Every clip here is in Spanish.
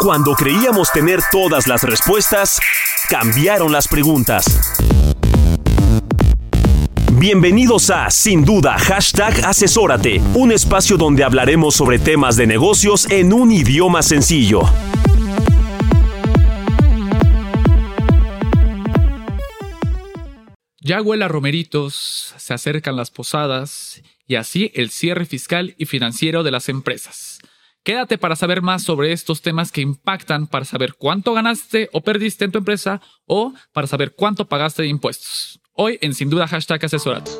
Cuando creíamos tener todas las respuestas, cambiaron las preguntas. Bienvenidos a Sin Duda Hashtag Asesórate, un espacio donde hablaremos sobre temas de negocios en un idioma sencillo. Ya huele a romeritos, se acercan las posadas y así el cierre fiscal y financiero de las empresas. Quédate para saber más sobre estos temas que impactan para saber cuánto ganaste o perdiste en tu empresa o para saber cuánto pagaste de impuestos. Hoy en Sin Duda Hashtag Asesórate.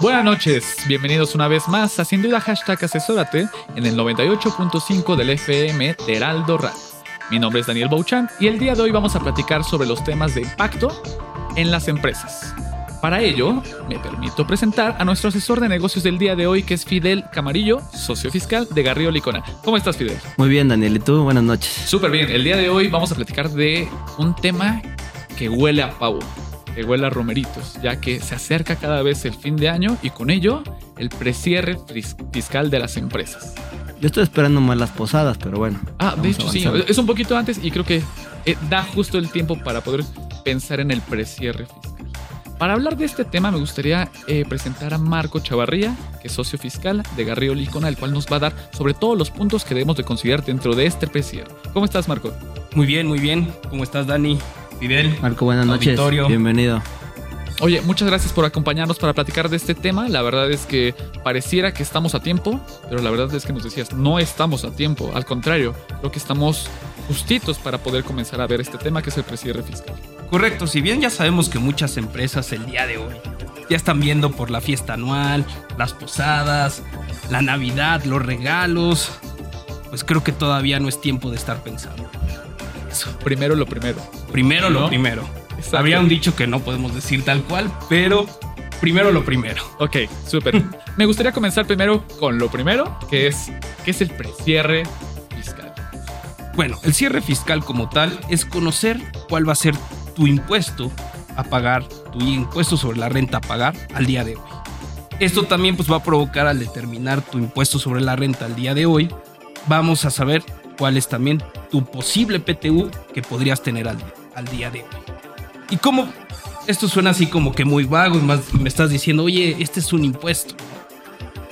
Buenas noches, bienvenidos una vez más a Sin Duda Hashtag Asesórate en el 98.5 del FM de Heraldo Radio. Mi nombre es Daniel Bouchan y el día de hoy vamos a platicar sobre los temas de impacto en las empresas. Para ello, me permito presentar a nuestro asesor de negocios del día de hoy, que es Fidel Camarillo, socio fiscal de Garrido Licona. ¿Cómo estás, Fidel? Muy bien, Daniel. ¿Y tú? Buenas noches. Súper bien. El día de hoy vamos a platicar de un tema que huele a pavo, que huele a romeritos, ya que se acerca cada vez el fin de año y con ello el precierre fiscal de las empresas. Yo estoy esperando más las posadas, pero bueno. Ah, de hecho sí, es un poquito antes y creo que eh, da justo el tiempo para poder pensar en el precierre fiscal. Para hablar de este tema me gustaría eh, presentar a Marco Chavarría, que es socio fiscal de Garrido Licona, el cual nos va a dar sobre todos los puntos que debemos de considerar dentro de este precierre. ¿Cómo estás, Marco? Muy bien, muy bien. ¿Cómo estás, Dani? Fidel. Marco, buenas noches. Bienvenido. Oye, muchas gracias por acompañarnos para platicar de este tema. La verdad es que pareciera que estamos a tiempo, pero la verdad es que nos decías, no estamos a tiempo. Al contrario, creo que estamos justitos para poder comenzar a ver este tema que es el precierre fiscal. Correcto, si bien ya sabemos que muchas empresas el día de hoy ya están viendo por la fiesta anual, las posadas, la Navidad, los regalos, pues creo que todavía no es tiempo de estar pensando. Eso, primero lo primero. Primero lo primero. Habría un dicho que no podemos decir tal cual, pero primero lo primero. Ok, súper. Me gustaría comenzar primero con lo primero, que es, ¿qué es el precierre fiscal? Bueno, el cierre fiscal como tal es conocer cuál va a ser tu impuesto a pagar, tu impuesto sobre la renta a pagar al día de hoy. Esto también pues va a provocar al determinar tu impuesto sobre la renta al día de hoy, vamos a saber cuál es también tu posible PTU que podrías tener al, día de hoy. Y como esto suena así como que muy vago, más me estás diciendo, oye, este es un impuesto.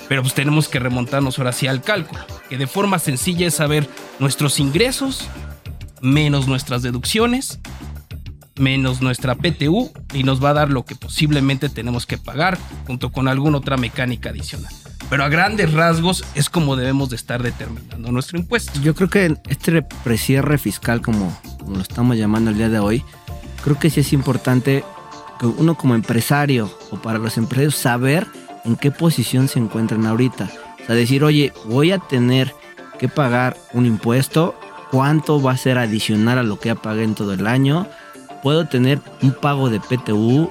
Pero pues tenemos que remontarnos ahora sí al cálculo, que de forma sencilla es saber nuestros ingresos menos nuestras deducciones menos nuestra PTU y nos va a dar lo que posiblemente tenemos que pagar junto con alguna otra mecánica adicional. Pero a grandes rasgos es como debemos de estar determinando nuestro impuesto. Yo creo que este precierre fiscal, como, como lo estamos llamando el día de hoy, creo que sí es importante que uno como empresario o para los empresarios saber en qué posición se encuentran ahorita. O sea, decir, oye, voy a tener que pagar un impuesto, cuánto va a ser adicional a lo que ya pagué en todo el año, puedo tener un pago de PTU,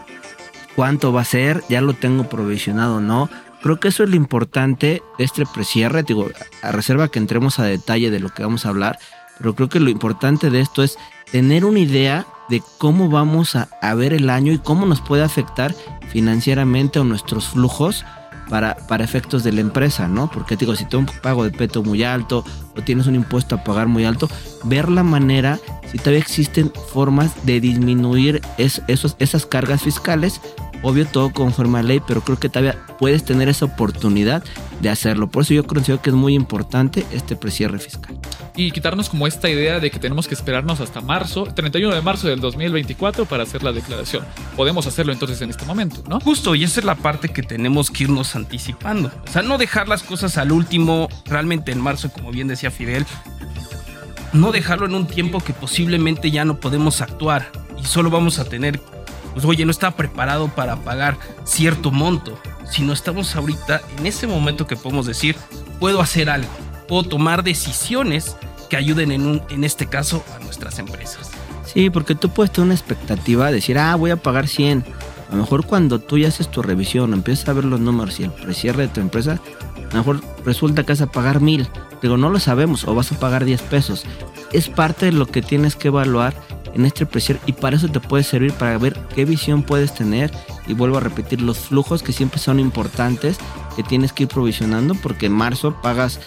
cuánto va a ser, ya lo tengo provisionado o no. Creo que eso es lo importante de este precierre, digo, a reserva que entremos a detalle de lo que vamos a hablar, pero creo que lo importante de esto es tener una idea de cómo vamos a, a ver el año y cómo nos puede afectar financieramente o nuestros flujos para, para efectos de la empresa, ¿no? Porque digo, si tienes un pago de peto muy alto o tienes un impuesto a pagar muy alto, ver la manera, si todavía existen formas de disminuir esos, esas cargas fiscales Obvio todo conforme a ley, pero creo que todavía puedes tener esa oportunidad de hacerlo. Por eso yo considero que es muy importante este precierre fiscal. Y quitarnos como esta idea de que tenemos que esperarnos hasta marzo, 31 de marzo del 2024 para hacer la declaración. Podemos hacerlo entonces en este momento, ¿no? Justo, y esa es la parte que tenemos que irnos anticipando. O sea, no dejar las cosas al último, realmente en marzo, como bien decía Fidel, no dejarlo en un tiempo que posiblemente ya no podemos actuar y solo vamos a tener pues oye, no está preparado para pagar cierto monto, sino estamos ahorita en ese momento que podemos decir, puedo hacer algo, puedo tomar decisiones que ayuden en, en este caso a nuestras empresas. Sí, porque tú puedes tener una expectativa, decir, ah, voy a pagar 100. A lo mejor cuando tú ya haces tu revisión, empiezas a ver los números y el precierre de tu empresa, a lo mejor resulta que vas a pagar mil. Digo, no lo sabemos, o vas a pagar 10 pesos. Es parte de lo que tienes que evaluar en este precierre y para eso te puede servir para ver qué visión puedes tener y vuelvo a repetir los flujos que siempre son importantes que tienes que ir provisionando porque en marzo pagas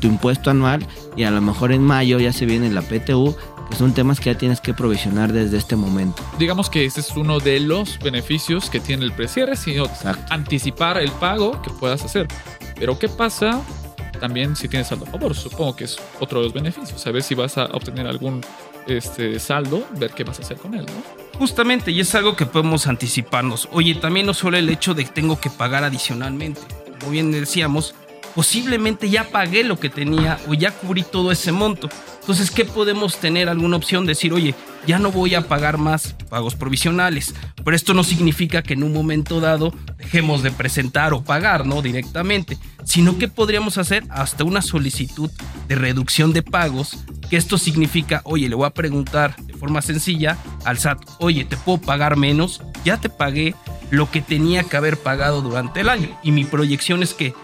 tu impuesto anual y a lo mejor en mayo ya se viene la PTU que son temas que ya tienes que provisionar desde este momento. Digamos que ese es uno de los beneficios que tiene el precierre, sino anticipar el pago que puedas hacer. Pero ¿qué pasa también si tienes saldo a favor? Supongo que es otro de los beneficios, saber si vas a obtener algún este saldo, ver qué vas a hacer con él, ¿no? Justamente, y es algo que podemos anticiparnos. Oye, también no solo el hecho de que tengo que pagar adicionalmente. Como bien decíamos, posiblemente ya pagué lo que tenía o ya cubrí todo ese monto. Entonces, ¿qué podemos tener? ¿Alguna opción? Decir, oye, ya no voy a pagar más pagos provisionales. Pero esto no significa que en un momento dado dejemos de presentar o pagar, ¿no? Directamente. Sino que podríamos hacer hasta una solicitud de reducción de pagos. Que esto significa, oye, le voy a preguntar de forma sencilla al SAT, oye, ¿te puedo pagar menos? Ya te pagué lo que tenía que haber pagado durante el año. Y mi proyección es que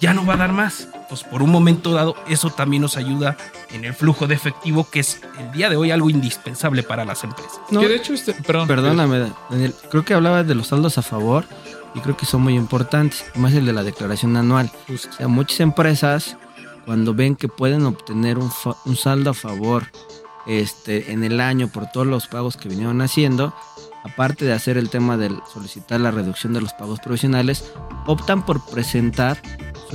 ya no va a dar más. Pues por un momento dado, eso también nos ayuda en el flujo de efectivo, que es el día de hoy algo indispensable para las empresas. No, que de hecho, este, perdón, perdóname, Daniel, creo que hablabas de los saldos a favor y creo que son muy importantes, más el de la declaración anual. O sea, muchas empresas, cuando ven que pueden obtener un, un saldo a favor este, en el año por todos los pagos que vinieron haciendo, aparte de hacer el tema de solicitar la reducción de los pagos provisionales, optan por presentar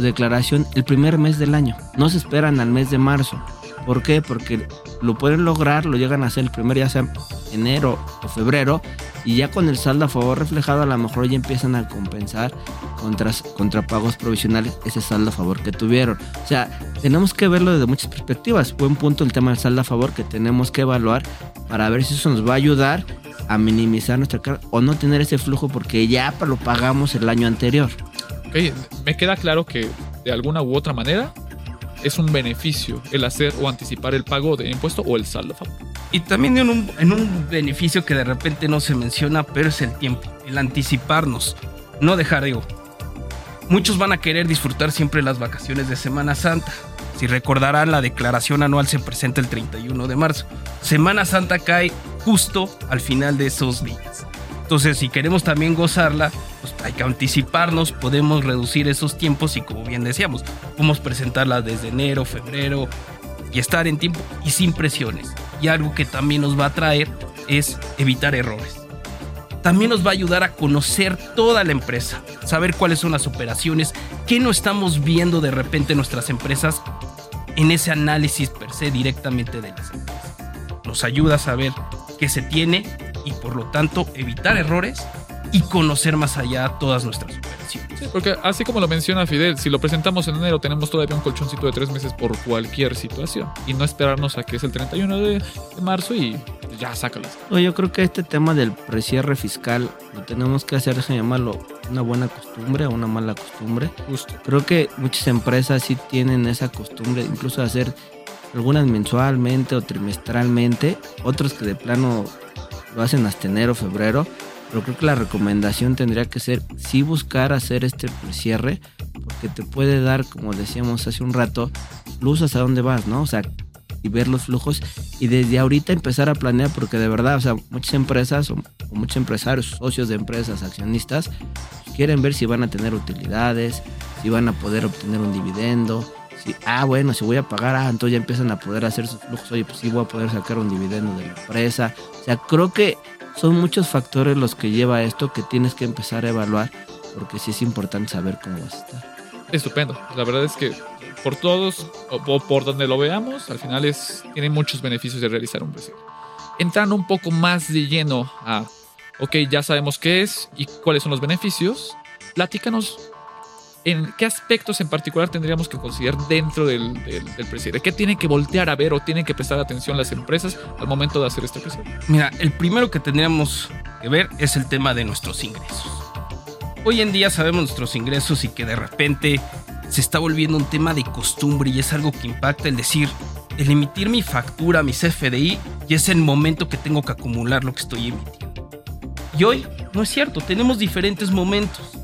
declaración el primer mes del año. No se esperan al mes de marzo. ¿Por qué? Porque lo pueden lograr, lo llegan a hacer el primer ya sea enero o febrero y ya con el saldo a favor reflejado a lo mejor ya empiezan a compensar contra, contra pagos provisionales ese saldo a favor que tuvieron. O sea, tenemos que verlo desde muchas perspectivas. Buen punto el tema del saldo a favor que tenemos que evaluar para ver si eso nos va a ayudar a minimizar nuestra carga o no tener ese flujo porque ya lo pagamos el año anterior. Me queda claro que de alguna u otra manera es un beneficio el hacer o anticipar el pago de impuesto o el saldo. Y también en un, en un beneficio que de repente no se menciona, pero es el tiempo, el anticiparnos, no dejar, digo, muchos van a querer disfrutar siempre las vacaciones de Semana Santa. Si recordarán, la declaración anual se presenta el 31 de marzo. Semana Santa cae justo al final de esos días. Entonces, si queremos también gozarla, pues hay que anticiparnos, podemos reducir esos tiempos y como bien decíamos, podemos presentarla desde enero, febrero y estar en tiempo y sin presiones. Y algo que también nos va a traer es evitar errores. También nos va a ayudar a conocer toda la empresa, saber cuáles son las operaciones, qué no estamos viendo de repente en nuestras empresas en ese análisis per se directamente de las empresas. Nos ayuda a saber qué se tiene y por lo tanto evitar errores y conocer más allá todas nuestras operaciones. Sí, porque así como lo menciona Fidel, si lo presentamos en enero tenemos todavía un colchoncito de tres meses por cualquier situación y no esperarnos a que es el 31 de, marzo y ya sácalas. yo creo que este tema del precierre fiscal lo tenemos que hacer, se llamarlo una buena costumbre o una mala costumbre. Justo. Creo que muchas empresas sí tienen esa costumbre, incluso de hacer algunas mensualmente o trimestralmente, otros que de plano lo hacen hasta enero, febrero, pero creo que la recomendación tendría que ser sí buscar hacer este cierre, porque te puede dar, como decíamos hace un rato, luz hasta dónde vas, ¿no? O sea, y ver los flujos y desde ahorita empezar a planear, porque de verdad, o sea, muchas empresas o, muchos empresarios, socios de empresas, accionistas, quieren ver si van a tener utilidades, si van a poder obtener un dividendo, si, ah, bueno, si voy a pagar, ah, entonces ya empiezan a poder hacer sus flujos, oye, pues sí voy a poder sacar un dividendo de la empresa. O sea, creo que son muchos factores los que lleva a esto que tienes que empezar a evaluar, porque sí es importante saber cómo vas a estar. Estupendo. La verdad es que por todos o por donde lo veamos, al final es, tiene muchos beneficios de realizar un precio. Entrando un poco más de lleno a, ok, ya sabemos qué es y cuáles son los beneficios, platícanos en qué aspectos en particular tendríamos que considerar dentro del, del, presidente. ¿Qué tienen que voltear a ver o tienen que prestar atención las empresas al momento de hacer este presidente? Mira, el primero que tendríamos que ver es el tema de nuestros ingresos. Hoy en día sabemos nuestros ingresos y que de repente se está volviendo un tema de costumbre y es algo que impacta el decir, el emitir mi factura, mi CFDI, y es el momento que tengo que acumular lo que estoy emitiendo. Y hoy no es cierto, tenemos diferentes momentos.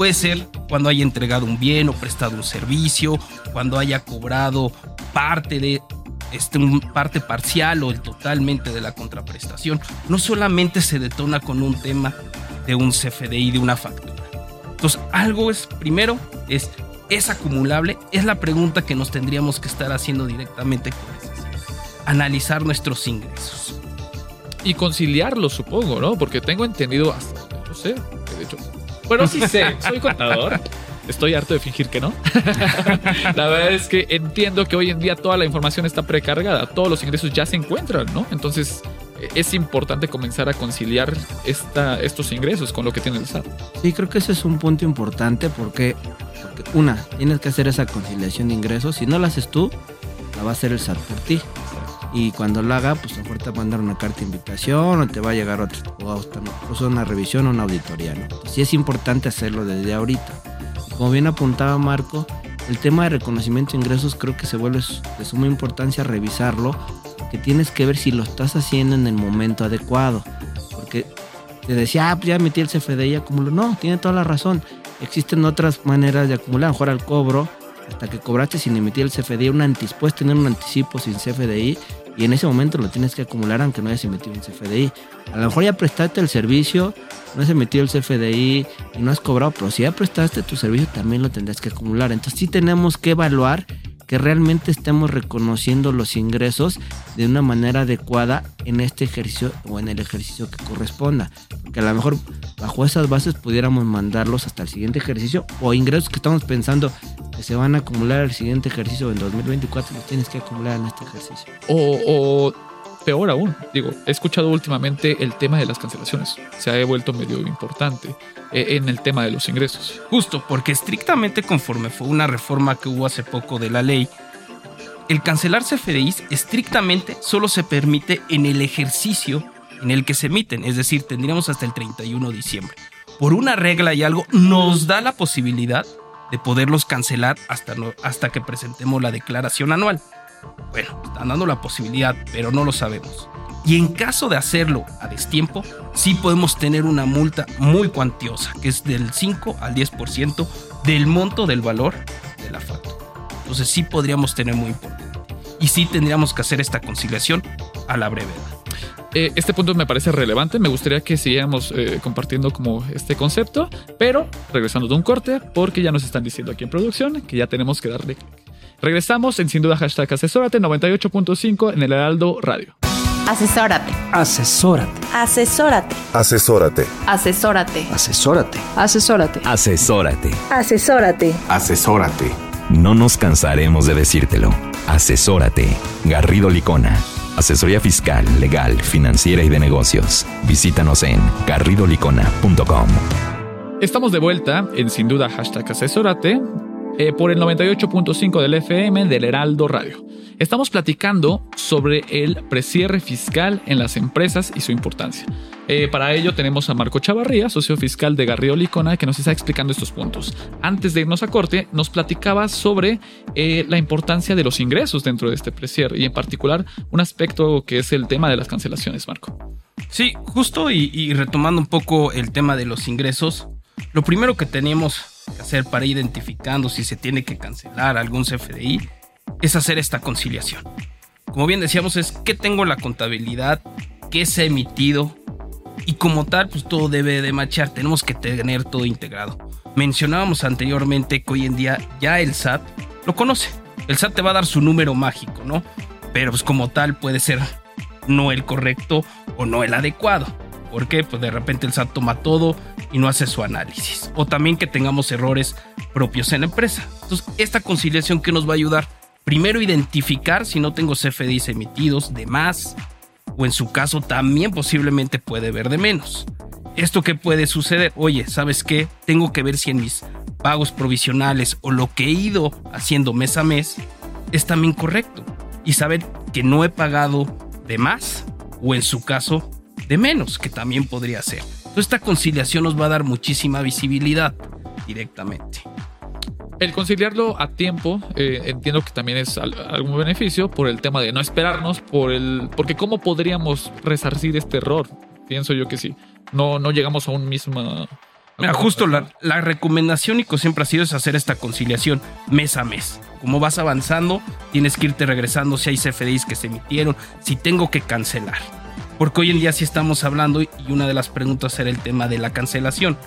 Puede ser cuando haya entregado un bien o prestado un servicio, cuando haya cobrado parte de este, parte parcial o el totalmente de la contraprestación. No solamente se detona con un tema de un CFDI, de una factura. Entonces, algo es, primero, es, ¿es acumulable? Es la pregunta que nos tendríamos que estar haciendo directamente con. Analizar nuestros ingresos. Y conciliarlos, supongo, ¿no? Porque tengo entendido hasta, no sé, de hecho, bueno, sí sé, soy contador. Estoy harto de fingir que no. la verdad es que entiendo que hoy en día toda la información está precargada, todos los ingresos ya se encuentran, ¿no? Entonces es importante comenzar a conciliar esta, estos ingresos con lo que tiene el SAT. Sí, creo que ese es un punto importante porque, porque una, tienes que hacer esa conciliación de ingresos. Si no la haces tú, la va a hacer el SAT por ti. Y cuando lo haga, pues a te va a mandar una carta de invitación o te va a llegar otra, o una revisión o una auditoría. ¿no? sí es importante hacerlo desde ahorita. Como bien apuntaba Marco, el tema de reconocimiento de ingresos creo que se vuelve de suma importancia revisarlo, que tienes que ver si lo estás haciendo en el momento adecuado. Porque te decía, ah, pues ya metí el CFDI y acumulo. No, tiene toda la razón. Existen otras maneras de acumular, mejor al cobro, hasta que cobraste sin emitir el CFDI, un anticipo, puedes tener un anticipo sin CFDI y en ese momento lo tienes que acumular aunque no hayas emitido un CFDI. A lo mejor ya prestaste el servicio, no has emitido el CFDI y no has cobrado, pero si ya prestaste tu servicio también lo tendrás que acumular. Entonces sí tenemos que evaluar que realmente estemos reconociendo los ingresos de una manera adecuada en este ejercicio o en el ejercicio que corresponda. Que a lo mejor bajo esas bases pudiéramos mandarlos hasta el siguiente ejercicio o ingresos que estamos pensando que se van a acumular el siguiente ejercicio en 2024 los tienes que acumular en este ejercicio. O, o peor aún, digo, he escuchado últimamente el tema de las cancelaciones. Se ha vuelto medio importante eh, en el tema de los ingresos. Justo, porque estrictamente conforme fue una reforma que hubo hace poco de la ley, el cancelar CFDIs estrictamente solo se permite en el ejercicio en el que se emiten, es decir, tendríamos hasta el 31 de diciembre. Por una regla y algo nos da la posibilidad de poderlos cancelar hasta, hasta que presentemos la declaración anual. Bueno, están dando la posibilidad, pero no lo sabemos. Y en caso de hacerlo a destiempo, sí podemos tener una multa muy cuantiosa, que es del 5 al 10% del monto del valor de la factura. Entonces sí podríamos tener muy importante. Y sí tendríamos que hacer esta conciliación a la brevedad. Eh, este punto me parece relevante. Me gustaría que siguiéramos eh, compartiendo como este concepto, pero regresando de un corte, porque ya nos están diciendo aquí en producción que ya tenemos que darle Regresamos en sin duda hashtag asesórate 98.5 en el Heraldo Radio. Asesórate. Asesórate. Asesórate. Asesórate. Asesórate. Asesórate. Asesórate. Asesórate. Asesórate. Asesórate. No nos cansaremos de decírtelo. Asesórate. Garrido Licona. Asesoría fiscal, legal, financiera y de negocios. Visítanos en garridolicona.com. Estamos de vuelta en sin duda hashtag asesórate eh, por el 98.5 del FM del Heraldo Radio. Estamos platicando sobre el precierre fiscal en las empresas y su importancia. Eh, para ello tenemos a Marco Chavarría, socio fiscal de Garrido Licona, que nos está explicando estos puntos. Antes de irnos a corte, nos platicaba sobre eh, la importancia de los ingresos dentro de este precierre y en particular un aspecto que es el tema de las cancelaciones, Marco. Sí, justo y retomando un poco el tema de los ingresos, lo primero que tenemos hacer para identificando si se tiene que cancelar algún CFDI es hacer esta conciliación. Como bien decíamos, es que tengo la contabilidad, que se ha emitido y como tal, pues todo debe de machar. Tenemos que tener todo integrado. Mencionábamos anteriormente que hoy en día ya el SAT lo conoce. El SAT te va a dar su número mágico, ¿no? Pero pues como tal puede ser no el correcto o no el adecuado. Porque pues de repente el SAT toma todo y no hace su análisis. O también que tengamos errores propios en la empresa. Entonces, esta conciliación que nos va a ayudar, primero identificar si no tengo CFDIs emitidos de más, o en su caso también posiblemente puede ver de menos. ¿Esto qué puede suceder? Oye, ¿sabes qué? Tengo que ver si en mis pagos provisionales o lo que he ido haciendo mes a mes es también correcto. Y saber que no he pagado de más o en su caso de menos, que también podría ser. Entonces esta conciliación nos va a dar muchísima visibilidad directamente. El conciliarlo a tiempo, eh, entiendo que también es al- algún beneficio por el tema de no esperarnos, por el, porque cómo podríamos resarcir este error. Pienso yo que sí. No, no llegamos a un mismo. Mira, justo la, la recomendación, Nico, siempre ha sido es hacer esta conciliación mes a mes. Como vas avanzando, tienes que irte regresando si hay CFDIs que se emitieron, si tengo que cancelar. Porque hoy en día sí estamos hablando y una de las preguntas era el tema de la cancelación.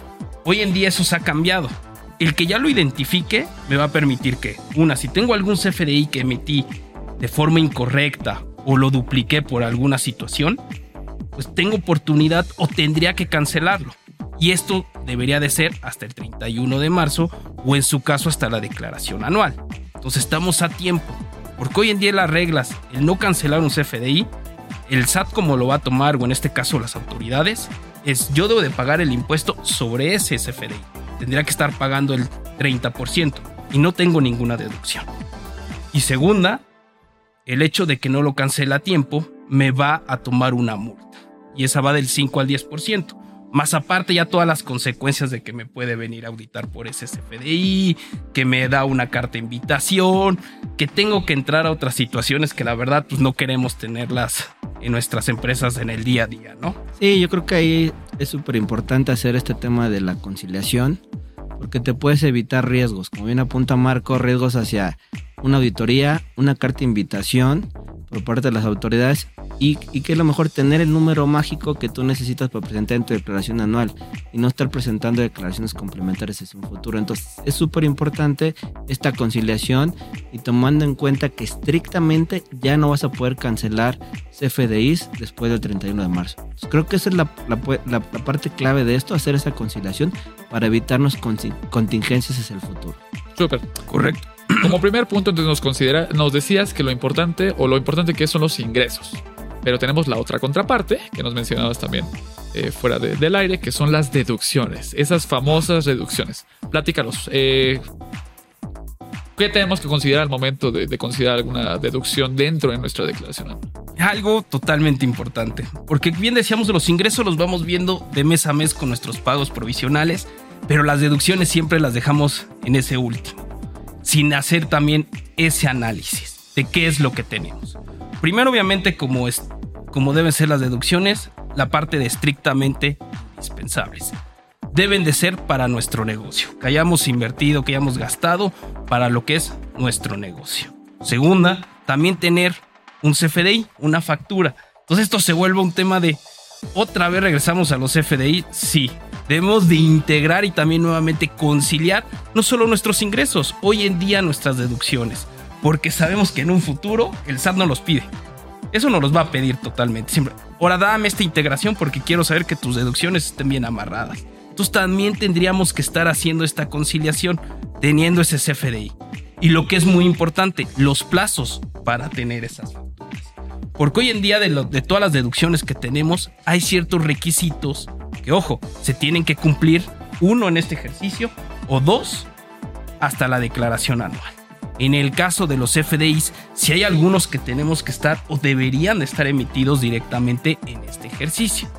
Hoy en día eso se ha cambiado. El que ya lo identifique me va a permitir que, una, si tengo algún CFDI que emití de forma incorrecta o lo dupliqué por alguna situación, pues tengo oportunidad o tendría que cancelarlo. Y esto debería de ser hasta el 31 de marzo o en su caso hasta la declaración anual. Entonces estamos a tiempo. Porque hoy en día las reglas, el no cancelar un CFDI, el SAT como lo va a tomar o en este caso las autoridades, es yo debo de pagar el impuesto sobre ese CFDI. Tendría que estar pagando el 30% y no tengo ninguna deducción. Y segunda, el hecho de que no lo cancela a tiempo me va a tomar una multa. Y esa va del 5 al 10%. Más aparte ya todas las consecuencias de que me puede venir a auditar por ese CFDI, que me da una carta de invitación, que tengo que entrar a otras situaciones que la verdad pues no queremos tenerlas en nuestras empresas en el día a día, ¿no? Sí, yo creo que ahí es súper importante hacer este tema de la conciliación, porque te puedes evitar riesgos, como bien apunta Marco, riesgos hacia una auditoría, una carta de invitación por parte de las autoridades y, y que es lo mejor tener el número mágico que tú necesitas para presentar en tu declaración anual y no estar presentando declaraciones complementarias en un futuro. Entonces es súper importante esta conciliación y tomando en cuenta que estrictamente ya no vas a poder cancelar CFDIs después del 31 de marzo. Entonces, creo que esa es la, la, la, la parte clave de esto, hacer esa conciliación para evitarnos contingencias hacia el futuro. Súper. Correcto. Como primer punto, entonces nos considera, nos decías que lo importante o lo importante que son los ingresos. Pero tenemos la otra contraparte, que nos mencionabas también eh, fuera de, del aire, que son las deducciones, esas famosas deducciones. Platícalos. Eh, ¿Qué tenemos que considerar al momento de, de, considerar alguna deducción dentro de nuestra declaración? Algo totalmente importante, porque bien decíamos, los ingresos los vamos viendo de mes a mes con nuestros pagos provisionales, pero las deducciones siempre las dejamos en ese último, sin hacer también ese análisis de qué es lo que tenemos. Primero, obviamente, como, es, como deben ser las deducciones, la parte de estrictamente indispensables. Deben de ser para nuestro negocio, que hayamos invertido, que hayamos gastado para lo que es nuestro negocio. Segunda, también tener un CFDI, una factura. Entonces esto se vuelve un tema de, otra vez regresamos a los CFDI, sí. Debemos de integrar y también nuevamente conciliar no solo nuestros ingresos, hoy en día nuestras deducciones porque sabemos que en un futuro el SAT no los pide. Eso no los va a pedir totalmente. Siempre, ahora dame esta integración porque quiero saber que tus deducciones estén bien amarradas. Entonces también tendríamos que estar haciendo esta conciliación, teniendo ese CFDI. Y lo que es muy importante, los plazos para tener esas facturas. Porque hoy en día de, de todas las deducciones que tenemos, hay ciertos requisitos que, ojo, se tienen que cumplir, uno en este ejercicio o dos hasta la declaración anual. En el caso de los FDIs, si hay algunos que tenemos que estar o deberían de estar emitidos directamente en este ejercicio.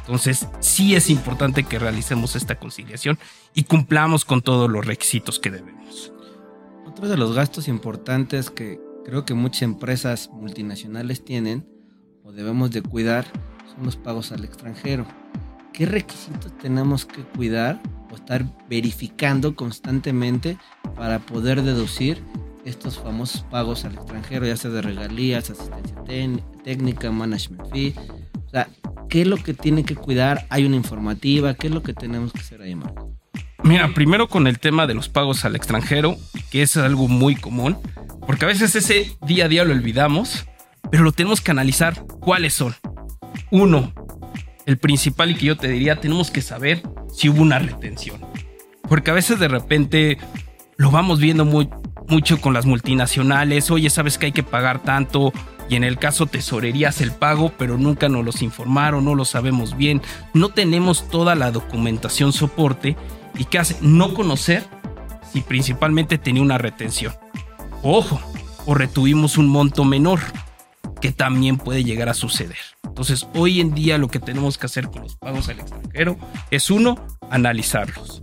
Entonces, sí es importante que realicemos esta conciliación y cumplamos con todos los requisitos que debemos. Otro de los gastos importantes que creo que muchas empresas multinacionales tienen o debemos de cuidar son los pagos al extranjero. ¿Qué requisitos tenemos que cuidar o estar verificando constantemente para poder deducir estos famosos pagos al extranjero, ya sea de regalías, asistencia técnica, management fee. O sea, ¿qué es lo que tiene que cuidar? ¿Hay una informativa? ¿Qué es lo que tenemos que hacer ahí, Marco? Mira, primero con el tema de los pagos al extranjero, que es algo muy común, porque a veces ese día a día lo olvidamos, pero lo tenemos que analizar cuáles son. Uno, el principal y que yo te diría, tenemos que saber si hubo una retención. Porque a veces de repente lo vamos viendo muy, mucho con las multinacionales. Oye, sabes que hay que pagar tanto. Y en el caso tesorerías el pago, pero nunca nos los informaron, no lo sabemos bien. No tenemos toda la documentación soporte. ¿Y qué hace? No conocer si principalmente tenía una retención. Ojo, o retuvimos un monto menor, que también puede llegar a suceder. Entonces, hoy en día lo que tenemos que hacer con los pagos al extranjero es uno, analizarlos.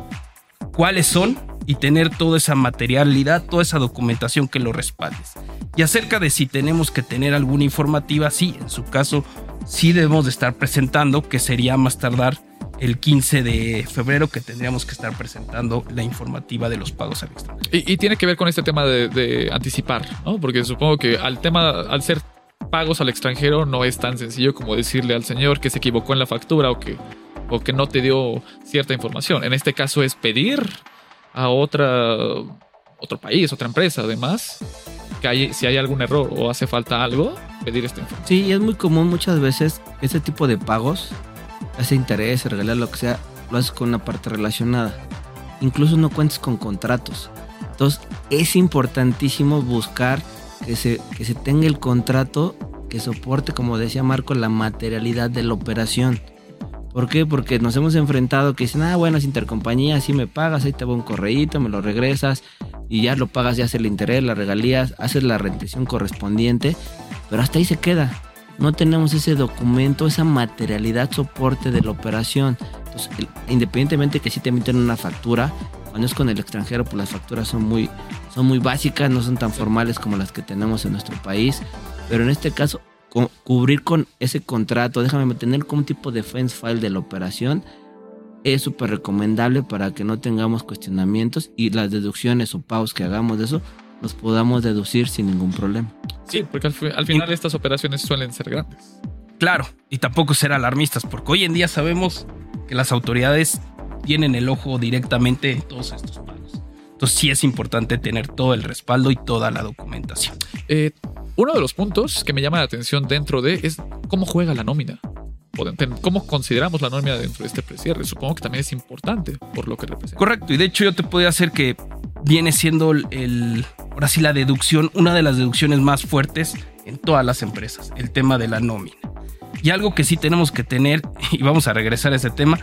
¿Cuáles son y tener toda esa materialidad, toda esa documentación que lo respaldes. Y acerca de si tenemos que tener alguna informativa, sí, en su caso, sí debemos de estar presentando, que sería más tardar el 15 de febrero que tendríamos que estar presentando la informativa de los pagos al extranjero. Y, tiene que ver con este tema de, de anticipar, ¿no? Porque supongo que al tema, al ser pagos al extranjero, no es tan sencillo como decirle al señor que se equivocó en la factura o que, o que no te dio cierta información. En este caso es pedir a otra, otro país, otra empresa, además, que hay, si hay algún error o hace falta algo, pedir esta información. Sí, es muy común muchas veces este tipo de pagos, ese interés, regalar lo que sea, lo haces con una parte relacionada. Incluso no cuentes con contratos. Entonces, es importantísimo buscar que se, que se tenga el contrato que soporte, como decía Marco, la materialidad de la operación. ¿Por qué? Porque nos hemos enfrentado que dicen, ah, bueno, es intercompañía, así me pagas, ahí te va un correíto, me lo regresas y ya lo pagas, ya hace el interés, las regalías, haces la retención correspondiente, pero hasta ahí se queda. No tenemos ese documento, esa materialidad soporte de la operación. Entonces, independientemente que sí te emiten una factura, cuando es con el extranjero, pues las facturas son muy, son muy básicas, no son tan formales como las que tenemos en nuestro país. Pero en este caso, cu- cubrir con ese contrato, déjame tener como un tipo de fence file de la operación, es súper recomendable para que no tengamos cuestionamientos y las deducciones o pagos que hagamos de eso los podamos deducir sin ningún problema. Sí, porque al final estas operaciones suelen ser grandes. Claro, y tampoco ser alarmistas, porque hoy en día sabemos que las autoridades tienen el ojo directamente en todos estos pagos. Entonces sí es importante tener todo el respaldo y toda la documentación. Eh, uno de los puntos que me llama la atención dentro de es cómo juega la nómina. ¿Cómo consideramos la nómina dentro de este precierre? Supongo que también es importante por lo que representa. Correcto, y de hecho yo te podría hacer que viene siendo el- ahora sí la deducción, una de las deducciones más fuertes en todas las empresas, el tema de la nómina. Y algo que sí tenemos que tener, y vamos a regresar a ese tema,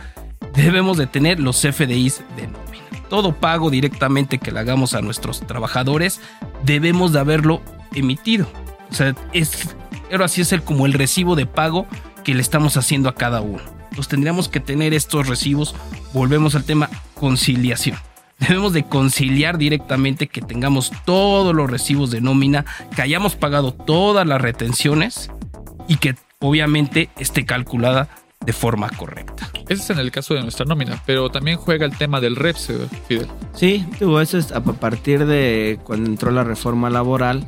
debemos de tener los FDIs de nómina. Todo pago directamente que le hagamos a nuestros trabajadores, debemos de haberlo emitido. O sea, es, ahora sí es el, como el recibo de pago que le estamos haciendo a cada uno. Entonces tendríamos que tener estos recibos, volvemos al tema conciliación. Debemos de conciliar directamente que tengamos todos los recibos de nómina, que hayamos pagado todas las retenciones y que obviamente esté calculada de forma correcta. Ese es en el caso de nuestra nómina, pero también juega el tema del REPSE, Fidel. Sí, digo, eso es a partir de cuando entró la reforma laboral,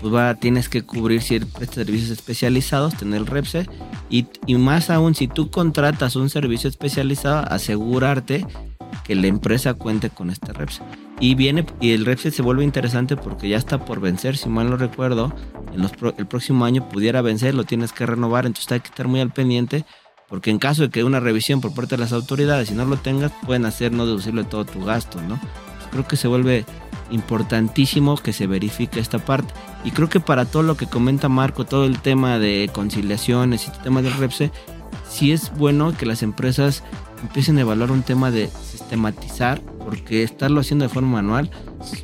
pues va, tienes que cubrir si prestas servicios especializados, tener el REPSE, y, y más aún si tú contratas un servicio especializado, asegurarte que la empresa cuente con este REPSE. Y viene, y el REPSE se vuelve interesante porque ya está por vencer, si mal no recuerdo, en los pro- el próximo año pudiera vencer, lo tienes que renovar, entonces hay que estar muy al pendiente porque en caso de que una revisión por parte de las autoridades, si no lo tengas, pueden hacer no deducible todo tu gasto, ¿no? Pues creo que se vuelve importantísimo que se verifique esta parte. Y creo que para todo lo que comenta Marco, todo el tema de conciliaciones y el tema del REPSE, sí es bueno que las empresas empiecen a evaluar un tema de sistematizar, porque estarlo haciendo de forma manual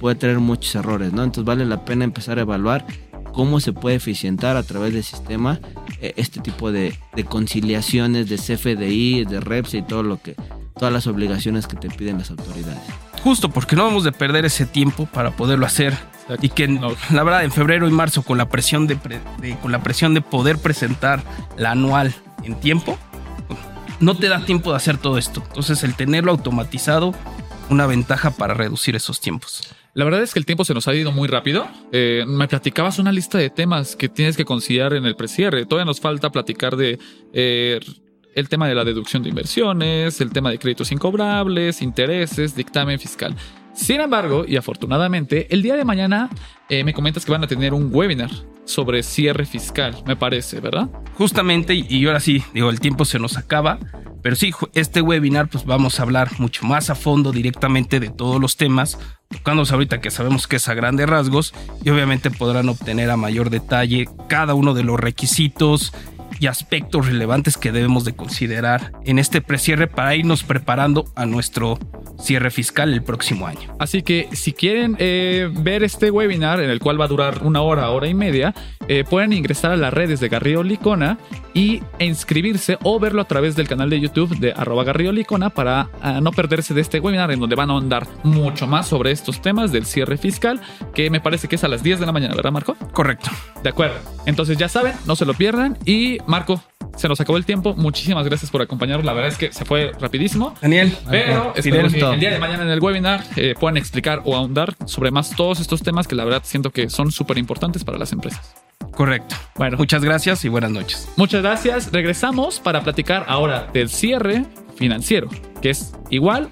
puede tener muchos errores, ¿no? Entonces vale la pena empezar a evaluar cómo se puede eficientar a través del sistema eh, este tipo de, de conciliaciones de CFDI, de REPS y todo lo que, todas las obligaciones que te piden las autoridades. Justo porque no vamos de perder ese tiempo para poderlo hacer. Y que No. la verdad en febrero y marzo con la presión de, pre- de- con la presión de poder presentar la anual en tiempo, no te da tiempo de hacer todo esto. Entonces el tenerlo automatizado, una ventaja para reducir esos tiempos. La verdad es que el tiempo se nos ha ido muy rápido. Eh, me platicabas una lista de temas que tienes que considerar en el precierre. Todavía nos falta platicar de eh, el tema de la deducción de inversiones, el tema de créditos incobrables, intereses, dictamen fiscal. Sin embargo, y afortunadamente, el día de mañana eh, me comentas que van a tener un webinar sobre cierre fiscal, me parece, ¿verdad? Justamente, y ahora sí, digo, el tiempo se nos acaba, pero sí, este webinar pues vamos a hablar mucho más a fondo directamente de todos los temas, tocándonos ahorita que sabemos que es a grandes rasgos, y obviamente podrán obtener a mayor detalle cada uno de los requisitos y aspectos relevantes que debemos de considerar en este precierre para irnos preparando a nuestro cierre fiscal el próximo año. Así que si quieren eh, ver este webinar, en el cual va a durar una hora, hora y media, eh, pueden ingresar a las redes de Garrido Licona y inscribirse o verlo a través del canal de YouTube de arroba Garrido Licona para ah, no perderse de este webinar en donde van a ahondar mucho más sobre estos temas del cierre fiscal, que me parece que es a las 10 de la mañana, ¿verdad, Marco? Correcto. De acuerdo. Entonces ya saben, no se lo pierdan. Y Marco, se nos acabó el tiempo. Muchísimas gracias por acompañarnos. La verdad es que se fue rapidísimo. Daniel, Pero espero que el día de mañana en el webinar eh, puedan explicar o ahondar sobre más todos estos temas que la verdad siento que son súper importantes para las empresas. Correcto. Bueno, Muchas gracias y buenas noches. muchas gracias. Regresamos para platicar ahora del cierre financiero, que es igual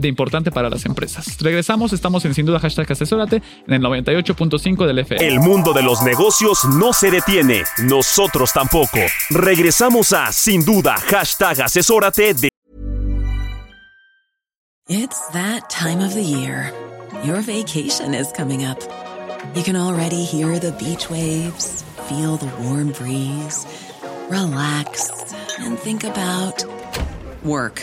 de importante para las empresas. Regresamos, estamos en Sin Duda Hashtag Asesórate en el 98.5 del FM. El mundo de los negocios no se detiene, nosotros tampoco. Regresamos a Sin Duda, hashtag asesórate de It's that time of the year. Your vacation is coming up. You can already hear the beach waves, feel the warm breeze, relax, and think about work.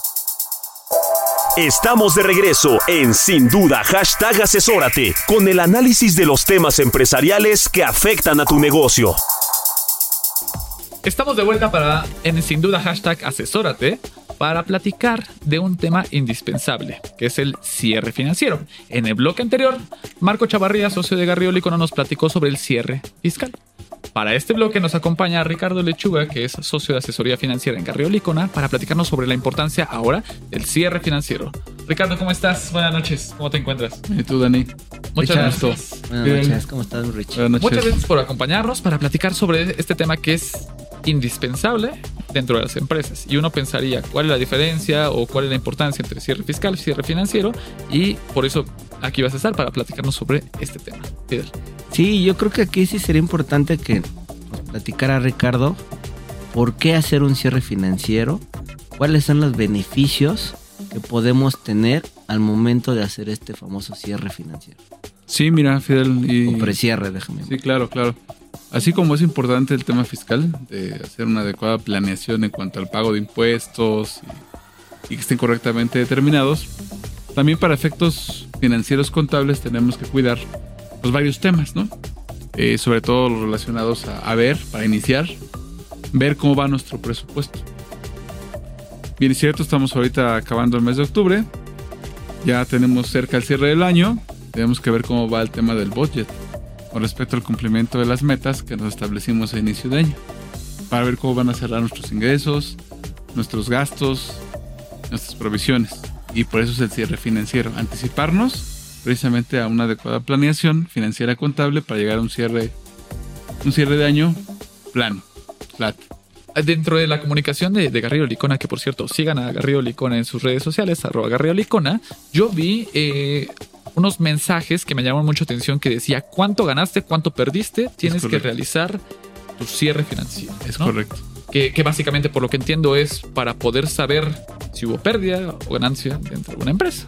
estamos de regreso en Sin Duda, hashtag asesórate, con el análisis de los temas empresariales que afectan a tu negocio. Estamos de vuelta para, en sin duda, hashtag asesórate, para platicar de un tema indispensable, que es el cierre financiero. En el bloque anterior, Marco Chavarría, socio de Garrido Licono, nos platicó sobre el cierre fiscal. Para este bloque nos acompaña Ricardo Lechuga, que es socio de asesoría financiera en Garrido Licona, para platicarnos sobre la importancia ahora del cierre financiero. Ricardo, ¿cómo estás? Buenas noches, ¿cómo te encuentras? ¿Y tú, Dani? Muchas Richard, gracias. Buenas Bien. noches, ¿cómo estás, Rich? Buenas noches. Muchas gracias por acompañarnos para platicar sobre este tema que es indispensable dentro de las empresas. Y uno pensaría cuál es la diferencia o cuál es la importancia entre cierre fiscal y cierre financiero. Y por eso aquí vas a estar para platicarnos sobre este tema. Fidel. Sí, yo creo que aquí sí sería importante que nos platicara Ricardo por qué hacer un cierre financiero, cuáles son los beneficios que podemos tener al momento de hacer este famoso cierre financiero. Sí, mira, Fidel. Y... O precierre, déjame. Sí, claro, claro. Así como es importante el tema fiscal, de hacer una adecuada planeación en cuanto al pago de impuestos y, que estén correctamente determinados, también para efectos financieros contables tenemos que cuidar los varios temas, ¿no? Eh, sobre todo los relacionados a, a ver, para iniciar, ver cómo va nuestro presupuesto. Bien, es cierto, estamos ahorita acabando el mes de octubre, ya tenemos cerca el cierre del año, tenemos que ver cómo va el tema del budget con respecto al cumplimiento de las metas que nos establecimos a inicio de año, para ver cómo van a cerrar nuestros ingresos, nuestros gastos, nuestras provisiones. Y por eso es el cierre financiero, anticiparnos precisamente a una adecuada planeación financiera contable para llegar a un cierre, un cierre de año plano, flat. Dentro de la comunicación de, de Garrido Licona, que por cierto, sigan a Garrido Licona en sus redes sociales, arroba Garrido Licona, yo vi eh, unos mensajes que me llamaron mucho atención que decía cuánto ganaste, cuánto perdiste, tienes que realizar tu cierre financiero. Es ¿no? correcto. Que, que básicamente, por lo que entiendo, es para poder saber si hubo pérdida o ganancia dentro de una empresa.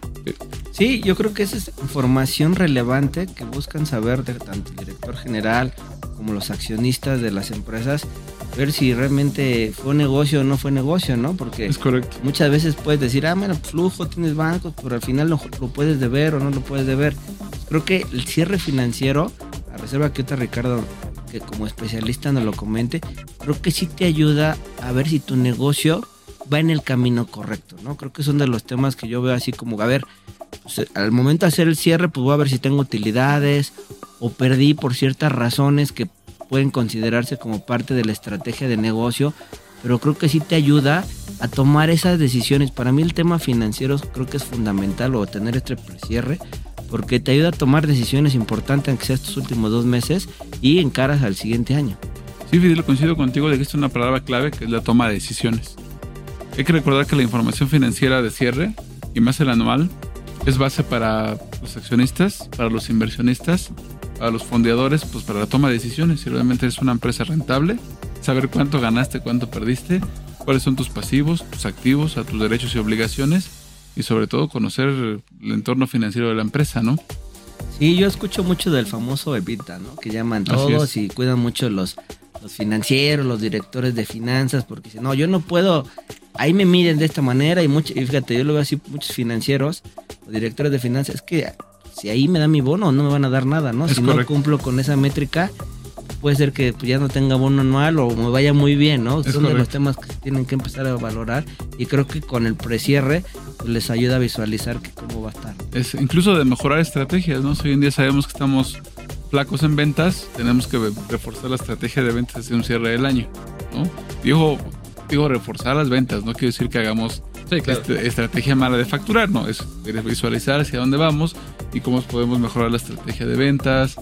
Sí, yo creo que esa es información relevante que buscan saber de tanto el director general como los accionistas de las empresas, ver si realmente fue negocio o no fue negocio, ¿no? Porque Es correcto. muchas veces puedes decir, ah, mira, flujo, tienes bancos, pero al final lo, lo puedes deber o no lo puedes deber. Creo que el cierre financiero, a reserva que ahorita Ricardo, que como especialista nos lo comente, creo que sí te ayuda a ver si tu negocio va en el camino correcto, ¿no? Creo que son de los temas que yo veo así como, a ver, pues, al momento de hacer el cierre, pues voy a ver si tengo utilidades o perdí por ciertas razones que pueden considerarse como parte de la estrategia de negocio, pero creo que sí te ayuda a tomar esas decisiones. Para mí el tema financiero creo que es fundamental o tener este cierre porque te ayuda a tomar decisiones importantes, aunque sea estos últimos dos meses, y encaras al siguiente año. Sí, Fidel, coincido contigo de que es una palabra clave que es la toma de decisiones. Hay que recordar que la información financiera de cierre, y más el anual, es base para los accionistas, para los inversionistas, para los fondeadores, pues para la toma de decisiones. Si realmente es una empresa rentable, saber cuánto ganaste, cuánto perdiste, cuáles son tus pasivos, tus activos, a tus derechos y obligaciones, y sobre todo conocer el entorno financiero de la empresa, ¿no? Sí, yo escucho mucho del famoso EBITDA, ¿no? Que llaman todos y cuidan mucho los, los financieros, los directores de finanzas, porque dicen, no, yo no puedo, ahí me miden de esta manera y, mucho, y fíjate, yo lo veo así, muchos financieros o directores de finanzas, es que si ahí me da mi bono, no me van a dar nada, ¿no? si no cumplo con esa métrica, puede ser que pues, ya no tenga bono anual o me vaya muy bien, ¿no? Son de los temas que tienen que empezar a valorar y creo que con el precierre pues, les ayuda a visualizar que cómo va a estar. Es incluso de mejorar estrategias, ¿no? Si hoy en día sabemos que estamos flacos en ventas, tenemos que reforzar la estrategia de ventas hacia un cierre del año, ¿no? Digo, digo reforzar las ventas, no quiero decir que hagamos este, estrategia mala de facturar, no, es visualizar hacia dónde vamos y cómo podemos mejorar la estrategia de ventas,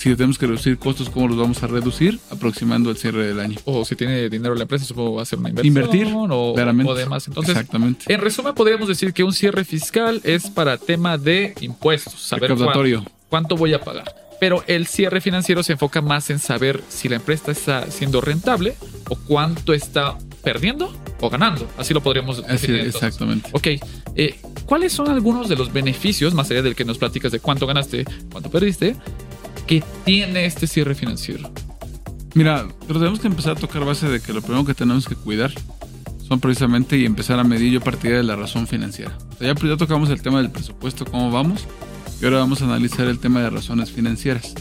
si tenemos que reducir costos, ¿cómo los vamos a reducir? Aproximando el cierre del año. O si tiene dinero la empresa, supongo va a ser una inversión. Invertir, o, claramente. o demás. Entonces, Exactamente. En resumen, podríamos decir que un cierre fiscal es para tema de impuestos, saber cuánto, cuánto voy a pagar. Pero el cierre financiero se enfoca más en saber si la empresa está siendo rentable o cuánto está perdiendo o ganando. Así lo podríamos decir. exactamente. Ok. Eh, ¿Cuáles son algunos de los beneficios, más allá del que nos platicas de cuánto ganaste, cuánto perdiste, que tiene este cierre financiero? Mira, pero tenemos que empezar a tocar base de que lo primero que tenemos que cuidar son precisamente y empezar a medir yo partida de la razón financiera. ya, ya tocamos el tema del presupuesto, cómo vamos, y ahora vamos a analizar el tema de razones financieras,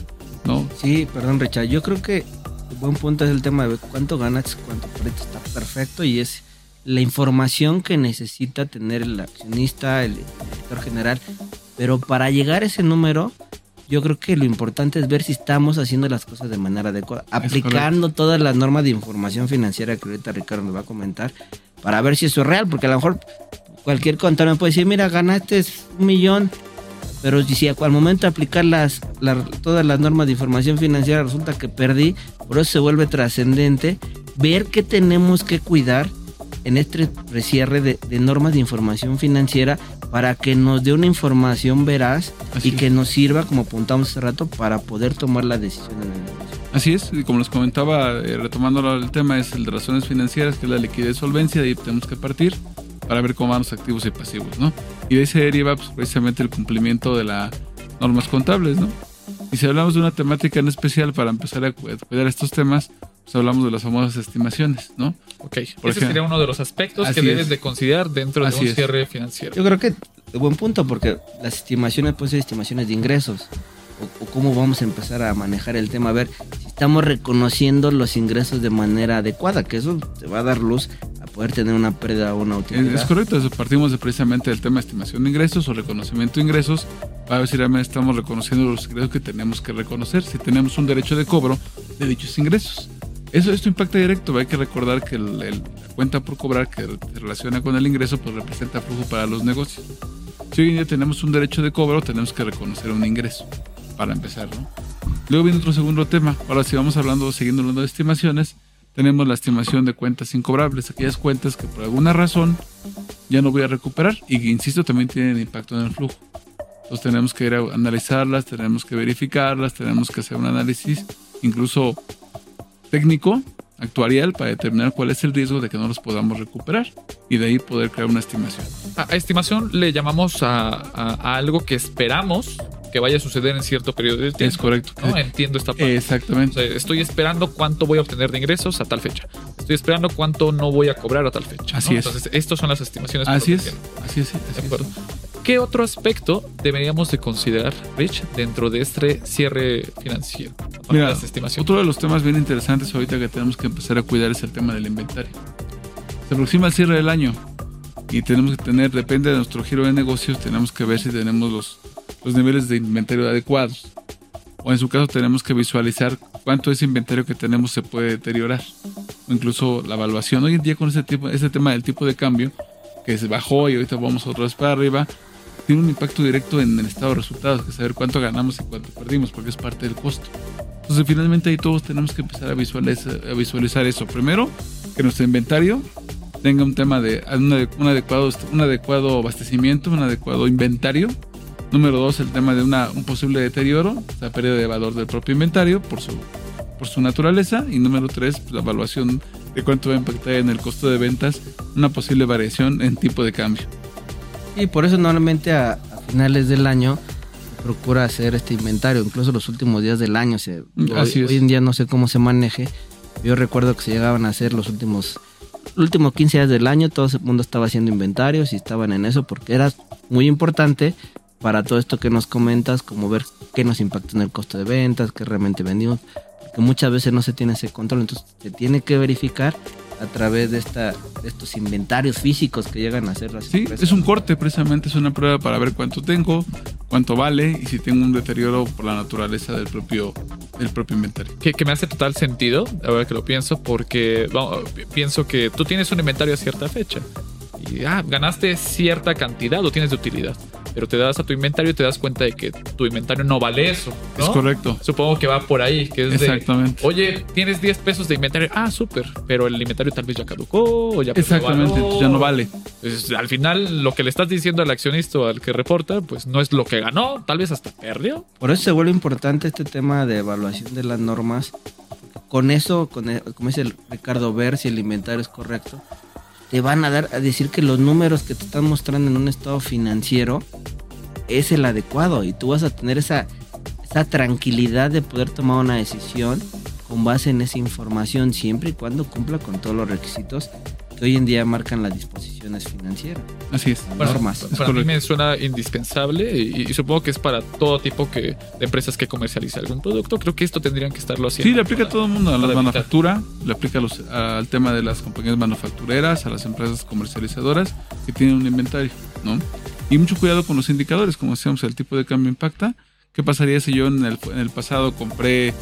¿no? Sí, perdón, Richard, yo creo que el buen punto es el tema de cuánto ganas, cuánto precio está perfecto y es la información que necesita tener el accionista, el director general, pero para llegar a ese número yo creo que lo importante es ver si estamos haciendo las cosas de manera adecuada, aplicando todas las normas de información financiera que ahorita Ricardo nos va a comentar, para ver si eso es real, porque a lo mejor cualquier contador me puede decir, mira, ganaste un millón, pero si al momento de aplicar las, todas las normas de información financiera resulta que perdí, por eso se vuelve trascendente ver qué tenemos que cuidar en este precierre de, normas de información financiera para que nos dé una información veraz y que nos sirva, como apuntamos hace rato, para poder tomar la decisión en el negocio. Así es, y como les comentaba, eh, retomando el tema, es el de razones financieras, que es la liquidez solvencia, de ahí tenemos que partir para ver cómo van los activos y pasivos, ¿no? Y de ahí se deriva pues, precisamente el cumplimiento de las normas contables, ¿no? Y si hablamos de una temática en especial para empezar a cuidar estos temas, pues hablamos de las famosas estimaciones, ¿no? Ok, ese sería uno de los aspectos que debes de considerar dentro de un cierre financiero. Yo creo que buen punto porque las estimaciones pueden ser estimaciones de ingresos o, cómo vamos a empezar a manejar el tema, a ver si estamos reconociendo los ingresos de manera adecuada, que eso te va a dar luz a poder tener una pérdida o una utilidad. Es, correcto, partimos de precisamente del tema de estimación de ingresos o reconocimiento de ingresos, para ver si realmente estamos reconociendo los ingresos que tenemos que reconocer, si tenemos un derecho de cobro de dichos ingresos. Eso, esto impacta directo, hay que recordar que el, la cuenta por cobrar que se relaciona con el ingreso pues representa flujo para los negocios. Si hoy en día tenemos un derecho de cobro, tenemos que reconocer un ingreso para empezar, ¿no? Luego viene otro segundo tema. Ahora si vamos hablando, siguiendo hablando de estimaciones, tenemos la estimación de cuentas incobrables, aquellas cuentas que por alguna razón ya no voy a recuperar y que, insisto, también tienen impacto en el flujo. Entonces tenemos que ir a analizarlas, tenemos que verificarlas, tenemos que hacer un análisis incluso técnico, actuarial, para determinar cuál es el riesgo de que no los podamos recuperar y de ahí poder crear una estimación. A, estimación le llamamos a, a algo que esperamos que vaya a suceder en cierto periodo de tiempo. Es correcto. ¿no? Entiendo esta parte. Exactamente. estoy esperando cuánto voy a obtener de ingresos a tal fecha. Estoy esperando cuánto no voy a cobrar a tal fecha. Así es. Entonces, estas son las estimaciones. Así es. Así es. de acuerdo. ¿Qué otro aspecto deberíamos de considerar, Rich, dentro de este cierre financiero? Mira, otro de los temas bien interesantes ahorita que tenemos que empezar a cuidar es el tema del inventario. Se aproxima el cierre del año y tenemos que tener, depende de nuestro giro de negocios, tenemos que ver si tenemos los los niveles de inventario adecuados. O en su caso tenemos que visualizar cuánto ese inventario que tenemos se puede deteriorar. O incluso la evaluación. Hoy en día con ese, tipo, ese tema del tipo de cambio, que se bajó y ahorita vamos otra vez para arriba, tiene un impacto directo en el estado de resultados, que es saber cuánto ganamos y cuánto perdimos, porque es parte del costo. Entonces finalmente ahí todos tenemos que empezar a visualizar, eso. Primero, que nuestro inventario tenga un tema de un, adecuado, un adecuado abastecimiento, un adecuado inventario. Número dos, el tema de una, un posible deterioro, la pérdida de valor del propio inventario por su, por su naturaleza. Y número tres, pues, la evaluación de cuánto va a impactar en el costo de ventas una posible variación en tipo de cambio. Y por eso normalmente a, finales del año procura hacer este inventario, incluso los últimos días del año. Se, Así hoy, es. hoy en día no sé cómo se maneje. Yo recuerdo que se llegaban a hacer los últimos los últimos 15 días del año, todo el mundo estaba haciendo inventarios y estaban en eso porque era muy importante para todo esto que nos comentas, como ver qué nos impacta en el costo de ventas, qué realmente vendimos, porque muchas veces no se tiene ese control, entonces se tiene que verificar a través de, esta, de estos inventarios físicos que llegan a hacer las Sí, empresas. es un corte, precisamente es una prueba para ver cuánto tengo, cuánto vale y si tengo un deterioro por la naturaleza del propio, del propio inventario. Que, que me hace total sentido, ahora que lo pienso, porque pienso que tú tienes un inventario a cierta fecha y ah, ganaste cierta cantidad o tienes de utilidad, pero te das a tu inventario y te das cuenta de que tu inventario no vale eso. ¿no? Es correcto. Supongo que va por ahí, que es Exactamente. de, oye, tienes 10 pesos de inventario, ah, súper, pero el inventario tal vez ya caducó o ya Exactamente, ya no vale. Pues, al final, lo que le estás diciendo al accionista o al que reporta, pues no es lo que ganó, tal vez hasta perdió. Por eso se vuelve importante este tema de evaluación de las normas. Con eso, con el- como dice el Ricardo, ver si el inventario es correcto, te van a dar a decir que los números que te están mostrando en un estado financiero es el adecuado y tú vas a tener esa, esa tranquilidad de poder tomar una decisión con base en esa información siempre y cuando cumpla con todos los requisitos que hoy en día marcan las disposiciones financieras. Así es. Bueno, normas. Es para mí me suena indispensable y, y supongo que es para todo tipo que, de empresas que comercializan algún producto. Creo que esto tendrían que estarlo haciendo. Sí, le aplica a todo el mundo, a la Para manufactura, le aplica a los- al tema de las compañías manufactureras, a las empresas comercializadoras que tienen un inventario, ¿no? Y mucho cuidado con los indicadores, como decíamos, el tipo de cambio impacta. ¿Qué pasaría si yo en el, en el pasado compré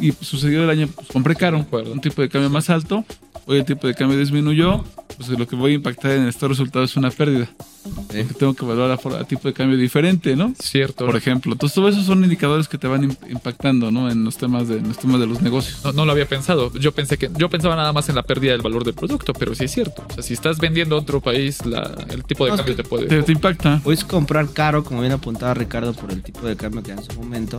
y sucedió el año, pues compré caro, un tipo de cambio más alto, hoy el tipo de cambio disminuyó, pues lo que voy a impactar en este resultado es una pérdida. Porque tengo que evaluar a, for- a tipo de cambio diferente, ¿no? Cierto. Por ejemplo. Entonces, todos esos son indicadores que te van im- impactando, ¿no? En los temas de, en los temas de los negocios. No, no lo había pensado. Yo pensé que yo pensaba nada más en la pérdida del valor del producto, pero sí es cierto. O sea, si estás vendiendo a otro país, la- el tipo de No, cambio te puede. Te, te impacta. Puedes comprar caro, como bien apuntaba Ricardo, por el tipo de cambio que en su momento.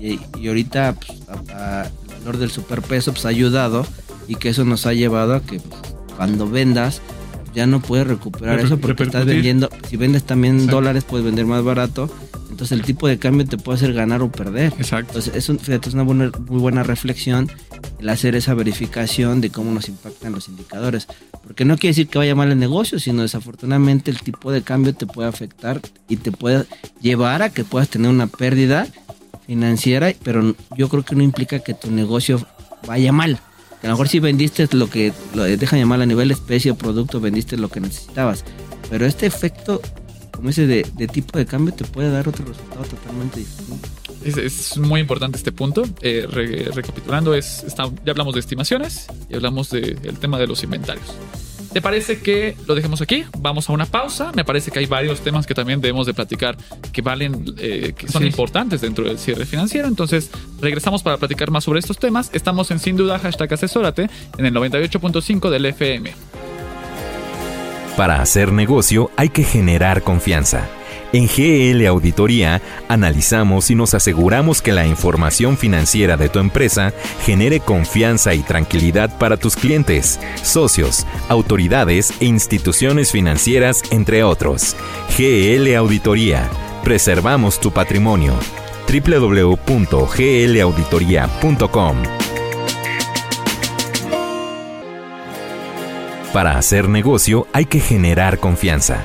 Y, y ahorita pues, a- a- el valor del superpeso pues, ha ayudado y que eso nos ha llevado a que pues, cuando vendas ya no puedes recuperar eso porque estás vendiendo, si vendes también Exacto. dólares puedes vender más barato, entonces el tipo de cambio te puede hacer ganar o perder. Exacto. Entonces es, un- es una buena- muy buena reflexión el hacer esa verificación de cómo nos impactan los indicadores. Porque no quiere decir que vaya mal el negocio, sino desafortunadamente el tipo de cambio te puede afectar y te puede llevar a que puedas tener una pérdida financiera, pero yo creo que no implica que tu negocio vaya mal. A lo mejor si vendiste lo que, lo dejan llamar a nivel especie o producto, vendiste lo que necesitabas. Pero este efecto, como ese de, de tipo de cambio, te puede dar otro resultado totalmente distinto. Es, muy importante este punto. Eh, re- recapitulando, es, está- ya hablamos de estimaciones y hablamos del tema de los inventarios. ¿Te parece que lo dejemos aquí? Vamos a una pausa. Me parece que hay varios temas que también debemos de platicar que valen, eh, que son importantes dentro del cierre financiero. Entonces, regresamos para platicar más sobre estos temas. Estamos en Sin Duda, hashtag asesórate, en el 98.5 del FM. Para hacer negocio hay que generar confianza. En GL Auditoría analizamos y nos aseguramos que la información financiera de tu empresa genere confianza y tranquilidad para tus clientes, socios, autoridades e instituciones financieras, entre otros. GL Auditoría. Preservamos tu patrimonio. www.glauditoría.com Para hacer negocio hay que generar confianza.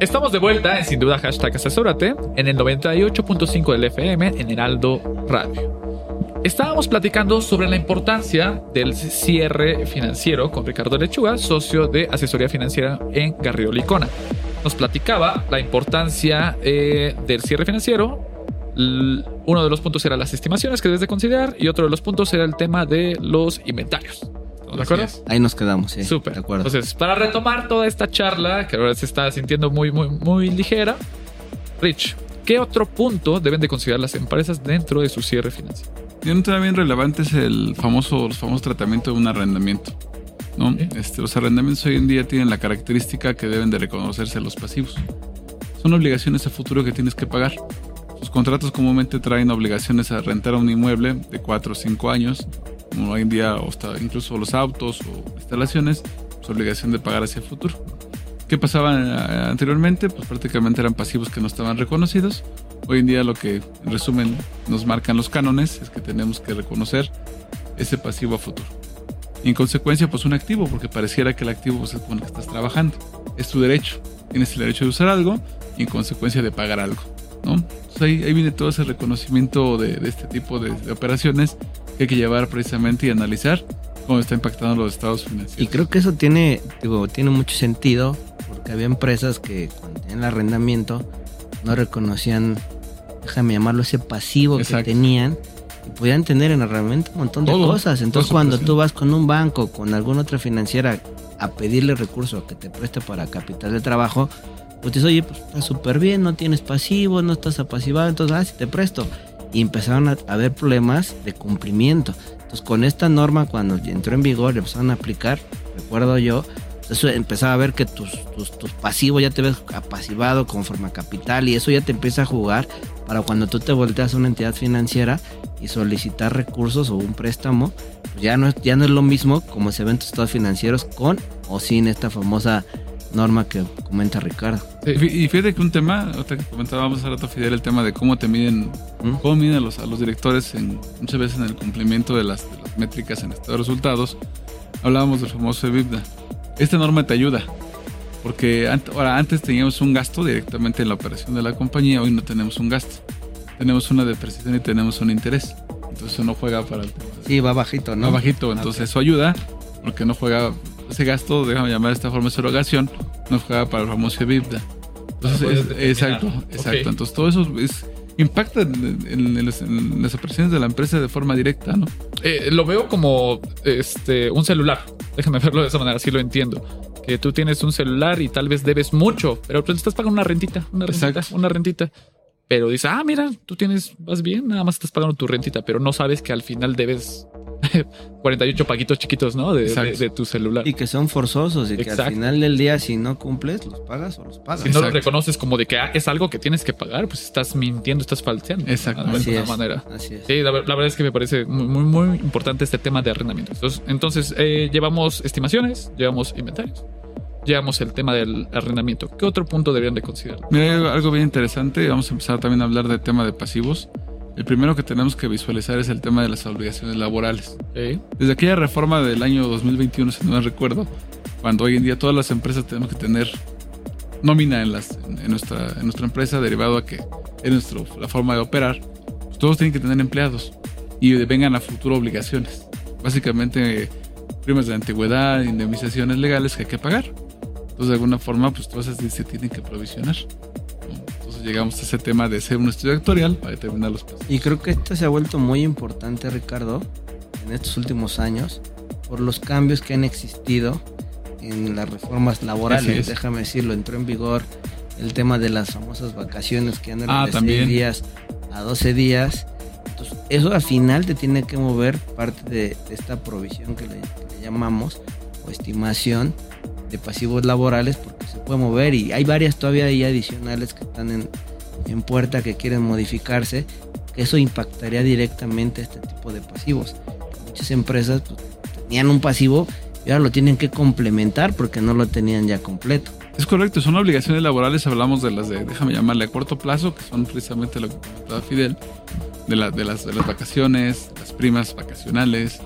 Estamos de vuelta en Sin Duda Hashtag Asesórate en el 98.5 del FM en Heraldo Radio. Estábamos platicando sobre la importancia del cierre financiero con Ricardo Lechuga, socio de asesoría financiera en Garrido Licona. Nos platicaba la importancia eh, del cierre financiero. Uno de los puntos era las estimaciones que debes de considerar y otro de los puntos era el tema de los inventarios. ¿Estamos de acuerdo? Ahí nos quedamos, sí. Súper. De acuerdo. Entonces, para retomar toda esta charla, que ahora se está sintiendo muy, muy, muy ligera, Rich, ¿qué otro punto deben de considerar las empresas dentro de su cierre financiero? Y un tema bien relevante es el famoso, los famosos tratamientos de un arrendamiento. ¿no? Este, los arrendamientos hoy en día tienen la característica que deben de reconocerse los pasivos. Son obligaciones a futuro que tienes que pagar. Sus contratos comúnmente traen obligaciones a rentar un inmueble de 4 o 5 años, como hoy en día o hasta incluso los autos o instalaciones, su obligación de pagar hacia el futuro. ¿Qué pasaba eh, anteriormente? Pues prácticamente eran pasivos que no estaban reconocidos. Hoy en día lo que en resumen nos marcan los cánones es que tenemos que reconocer ese pasivo a futuro. Y en consecuencia pues un activo, porque pareciera que el activo pues, es con el que estás trabajando. Es tu derecho. Tienes el derecho de usar algo y en consecuencia de pagar algo. ¿no? Entonces ahí, ahí viene todo ese reconocimiento de, de este tipo de, de operaciones que hay que llevar precisamente y analizar cómo está impactando los estados financieros. Y creo que eso tiene, digo, tiene mucho sentido, porque había empresas que cuando tenían el arrendamiento no reconocían, déjame llamarlo, ese pasivo que tenían y podían tener en arrendamiento un montón de Todo, cosas. Entonces cuando tú vas con un banco, con alguna otra financiera a pedirle recursos que te preste para capital de trabajo, pues dices, oye, pues está súper bien, no tienes pasivo, no estás apasivado, entonces, ah, sí te presto. Y empezaron a haber problemas de cumplimiento. Entonces, con esta norma, cuando entró en vigor, le empezaron a aplicar, recuerdo yo, eso empezaba a ver que tus, tus, tus pasivos ya te ves apasivado conforme a capital y eso ya te empieza a jugar para cuando tú te volteas a una entidad financiera y solicitar recursos o un préstamo, pues ya no, ya no es lo mismo como se ven tus estados financieros con o sin esta famosa norma que comenta Ricardo. Y fí- Y fíjate que un tema, ahorita que comentábamos hace rato, Fidel, el tema de cómo te miden, ¿Mm? cómo miden a los, a los directores en, muchas veces en el cumplimiento de las, de las métricas en estado de resultados. Hablábamos del famoso EBITDA. Esta norma te ayuda, porque ahora antes teníamos un gasto directamente en la operación de la compañía, hoy no tenemos un gasto. Tenemos una depreciación y tenemos un interés. Entonces eso no juega para el tema. Sí, va bajito, ¿no? No bajito, entonces eso ayuda, porque no juega ese gasto, déjame llamar de esta forma de erogación, no juega para el famoso EBITDA. Entonces, es- exacto, exacto. Entonces todo eso es, impacta en, en- en las, en las operaciones de la empresa de forma directa, ¿no? Eh, lo veo como este un celular. Déjame verlo de esa manera, así lo entiendo. Que tú tienes un celular y tal vez debes mucho, pero tú estás pagando una rentita, una rentita, Exacto. una rentita. Pero dices, ah, mira, tú tienes, vas bien, nada más estás pagando tu rentita, pero no sabes que al final debes 48 paquitos chiquitos, ¿no? De, de, tu celular. Y que son forzosos y que al final del día si no cumples, los pagas o los pagas. si no lo Exacto. reconoces como de que ah, es algo que tienes que pagar, pues estás mintiendo, estás falseando. Exacto. De alguna manera. Así es. Sí, la, ver- la verdad es que me parece muy, muy, muy importante este tema de arrendamiento. Entonces, entonces eh, llevamos estimaciones, llevamos inventarios, llevamos el tema del arrendamiento. ¿Qué otro punto deberían de considerar? Mira, hay algo- algo bien interesante, vamos a empezar también a hablar del tema de pasivos. El primero que tenemos que visualizar es el tema de las obligaciones laborales. Ok. Desde aquella reforma del año 2021, si no me recuerdo, cuando hoy en día todas las empresas tenemos que tener nómina en, las, en nuestra, en nuestra empresa, derivado a que es nuestro, la forma de operar, pues todos tienen que tener empleados y vengan a futuro obligaciones. Básicamente, primas de antigüedad, indemnizaciones legales que hay que pagar. Entonces, de alguna forma, pues todas esas se tienen que provisionar. Entonces, llegamos a ese tema de hacer un estudio actuarial para determinar los pasivos. Y creo que esto se ha vuelto muy importante, Ricardo, en estos últimos años, por los cambios que han existido en las reformas laborales. es. Déjame decirlo, entró en vigor el tema de las famosas vacaciones que andan Ah, de también. 6 días a 12 días. Entonces, eso al final te tiene que mover parte de, de esta provisión que le, que le llamamos, o estimación de pasivos laborales, porque se puede mover y hay varias todavía ahí adicionales que están en, en puerta que quieren modificarse, que eso impactaría directamente a este tipo de pasivos. Muchas empresas pues, tenían un pasivo y ahora lo tienen que complementar porque no lo tenían ya completo. Es correcto, son obligaciones laborales, hablamos de las de, déjame llamarle a corto plazo, que son precisamente lo que comentaba Fidel, de, la- de, las, de las vacaciones, las primas vacacionales,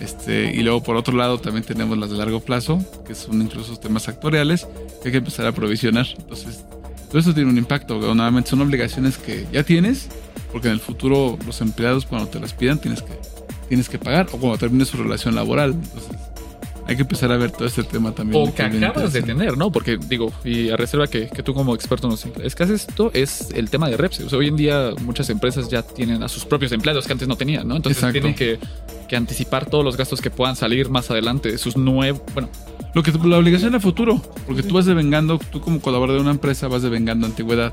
Este, y luego por otro lado también tenemos las de largo plazo, que son incluso temas actuariales, que hay que empezar a provisionar. Entonces, todo eso tiene un impacto. Nuevamente son obligaciones que ya tienes, porque en el futuro los empleados cuando te las pidan tienes que, tienes que pagar, o cuando termine su relación laboral. Entonces, hay que empezar a ver todo este tema también. O que acabas de tener, ¿no? Porque digo, y a reserva que, que tú como experto nos es que haces esto es el tema de reps. O sea, hoy en día muchas empresas ya tienen a sus propios empleados que antes no tenían, ¿no? Entonces Exacto. tienen que, que anticipar todos los gastos que puedan salir más adelante, sus nuevos, bueno, Lo que la obligación a futuro, porque tú vas devengando, tú como colaborador de una empresa vas devengando antigüedad.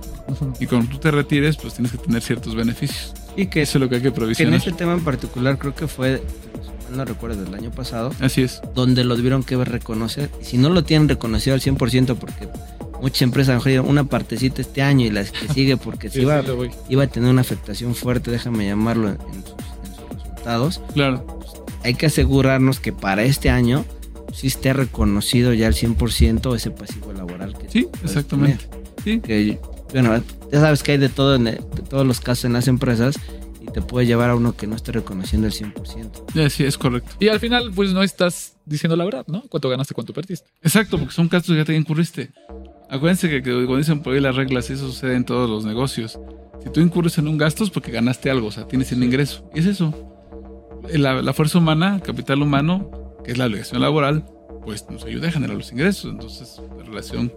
Y cuando tú te retires, pues tienes que tener ciertos beneficios. Y que, Eso es lo que hay que que en provisionar. ese tema en particular creo que fue, no recuerdo, del año pasado, Así es. donde lo tuvieron que reconocer. Si no lo tienen reconocido al 100%, porque muchas empresas dieron una partecita este año y las que sigue, porque si sí, iba, a tener una afectación fuerte, déjame llamarlo, en, en sus, en sus resultados. Claro. Hay que asegurarnos que para este año sí esté reconocido ya al 100% ese pasivo laboral que Sí, exactamente. Sí. Que, bueno, ya sabes que hay de todo, en de todos los casos en las empresas te puede llevar a uno que no esté reconociendo el 100%. Ya, sí, es correcto. Y al final, pues no estás diciendo la verdad, ¿no? Cuánto ganaste, cuánto perdiste. Exacto, porque son gastos que ya te incurriste. Acuérdense que, que cuando dicen por ahí las reglas, eso sucede en todos los negocios. Si tú incurres en un gasto es porque ganaste algo, o sea, tienes un ingreso. Y es eso. La, la fuerza humana, capital humano, que es la obligación laboral, pues nos ayuda a generar los ingresos. Entonces, la relación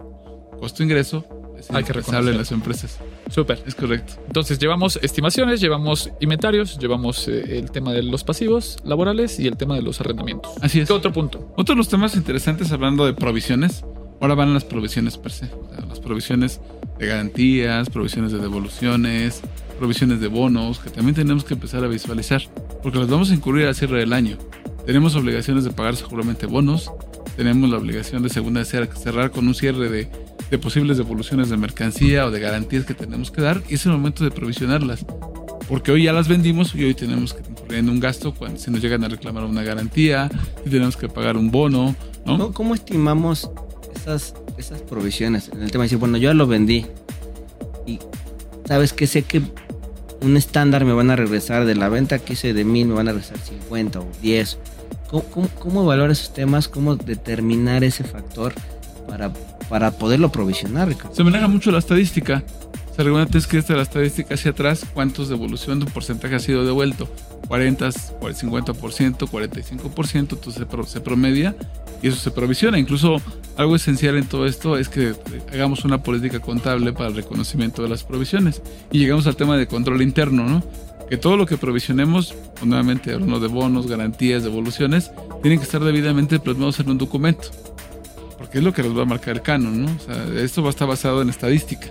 costo-ingreso es Hay que indispensable en las empresas. Súper. Es correcto. Entonces llevamos estimaciones, llevamos inventarios, llevamos eh, el tema de los pasivos laborales y el tema de los arrendamientos. Así es. ¿Qué otro punto? Otro de los temas interesantes hablando de provisiones, ahora van las provisiones per se. O sea, las provisiones de garantías, provisiones de devoluciones, provisiones de bonos, que también tenemos que empezar a visualizar, porque las vamos a incurrir al cierre del año. Tenemos obligaciones de pagar seguramente bonos, tenemos la obligación de segunda de cer- cerrar con un cierre de, de posibles devoluciones de mercancía o de garantías que tenemos que dar, y es el momento de provisionarlas. Porque hoy ya las vendimos y hoy tenemos que incurrir en un gasto cuando si nos llegan a reclamar una garantía, si tenemos que pagar un bono, ¿no? ¿Cómo, estimamos esas, esas provisiones? En el tema de decir, bueno, yo ya lo vendí y sabes que sé que un estándar me van a regresar de la venta que hice de mil, me van a regresar 50 o 10. ¿Cómo, cómo, cómo esos temas? ¿Cómo determinar ese factor para, para poderlo provisionar, Ricardo? Se maneja mucho la estadística. Regularmente es que esta la estadística hacia atrás, cuántos devolución de porcentaje ha sido devuelto. 40, 50%, 45%, entonces se, pro- se promedia y eso se provisiona. Incluso algo esencial en todo esto es que hagamos una política contable para el reconocimiento de las provisiones. Y llegamos al tema de control interno, ¿no? Que todo lo que provisionemos, pues, nuevamente hablando de bonos, garantías, devoluciones, tienen que estar debidamente plasmados en un documento porque es lo que nos va a marcar el canon, ¿no? O sea, esto va a estar basado en estadística,